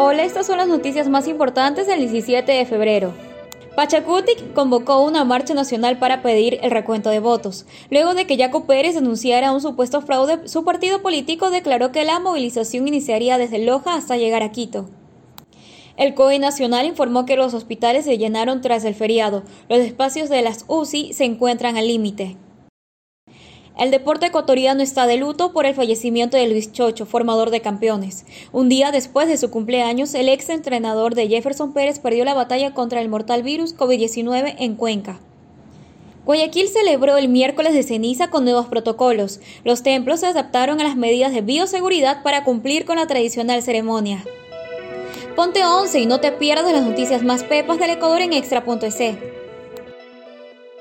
Hola, estas son las noticias más importantes del 17 de febrero. Pachacutic convocó una marcha nacional para pedir el recuento de votos. Luego de que Jaco Pérez denunciara un supuesto fraude, su partido político declaró que la movilización iniciaría desde Loja hasta llegar a Quito. El COE Nacional informó que los hospitales se llenaron tras el feriado. Los espacios de las UCI se encuentran al límite. El deporte ecuatoriano está de luto por el fallecimiento de Luis Chocho, formador de campeones. Un día después de su cumpleaños, el ex entrenador de Jefferson Pérez perdió la batalla contra el mortal virus COVID-19 en Cuenca. Guayaquil celebró el miércoles de ceniza con nuevos protocolos. Los templos se adaptaron a las medidas de bioseguridad para cumplir con la tradicional ceremonia. Ponte 11 y no te pierdas las noticias más pepas del Ecuador en extra.es.